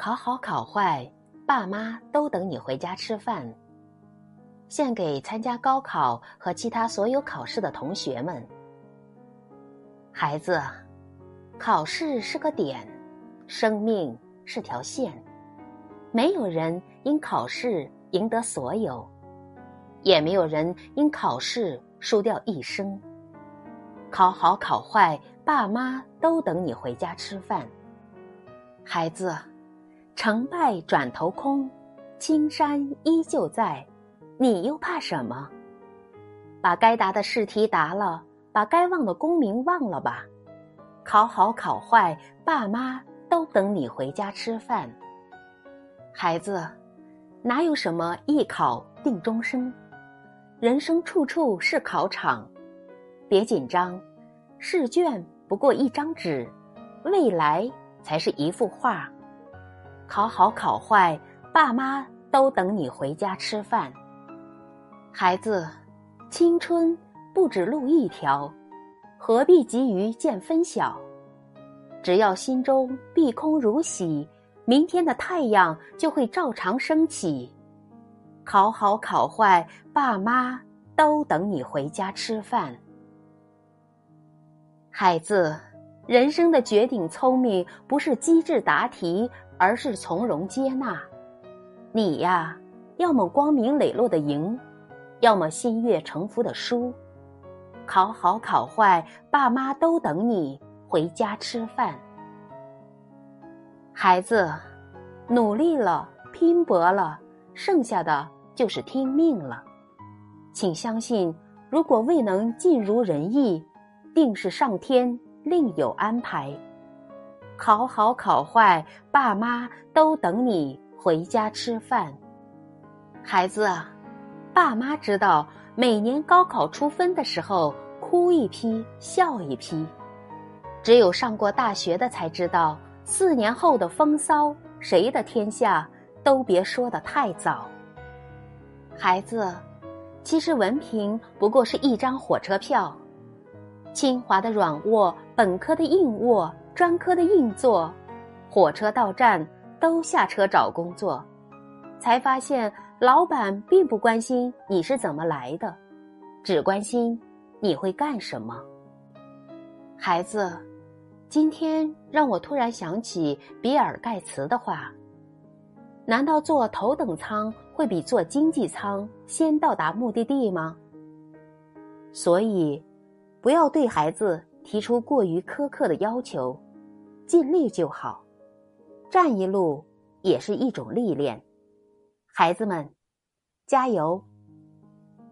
考好考坏，爸妈都等你回家吃饭。献给参加高考和其他所有考试的同学们。孩子，考试是个点，生命是条线，没有人因考试赢得所有，也没有人因考试输掉一生。考好考坏，爸妈都等你回家吃饭。孩子，成败转头空，青山依旧在，你又怕什么？把该答的试题答了，把该忘的功名忘了吧。考好考坏，爸妈都等你回家吃饭。孩子，哪有什么一考定终生？人生处处是考场。别紧张，试卷不过一张纸，未来才是一幅画。考好考坏，爸妈都等你回家吃饭。孩子，青春不止路一条，何必急于见分晓？只要心中碧空如洗，明天的太阳就会照常升起。考好考坏，爸妈都等你回家吃饭。孩子，人生的绝顶聪明不是机智答题，而是从容接纳。你呀，要么光明磊落的赢，要么心悦诚服的输。考好考坏，爸妈都等你回家吃饭。孩子，努力了，拼搏了，剩下的就是听命了。请相信，如果未能尽如人意。定是上天另有安排，考好考坏，爸妈都等你回家吃饭。孩子啊，爸妈知道，每年高考出分的时候，哭一批，笑一批。只有上过大学的才知道，四年后的风骚，谁的天下都别说的太早。孩子，其实文凭不过是一张火车票。清华的软卧，本科的硬卧，专科的硬座，火车到站都下车找工作，才发现老板并不关心你是怎么来的，只关心你会干什么。孩子，今天让我突然想起比尔盖茨的话：难道坐头等舱会比坐经济舱先到达目的地吗？所以。不要对孩子提出过于苛刻的要求，尽力就好。站一路也是一种历练。孩子们，加油！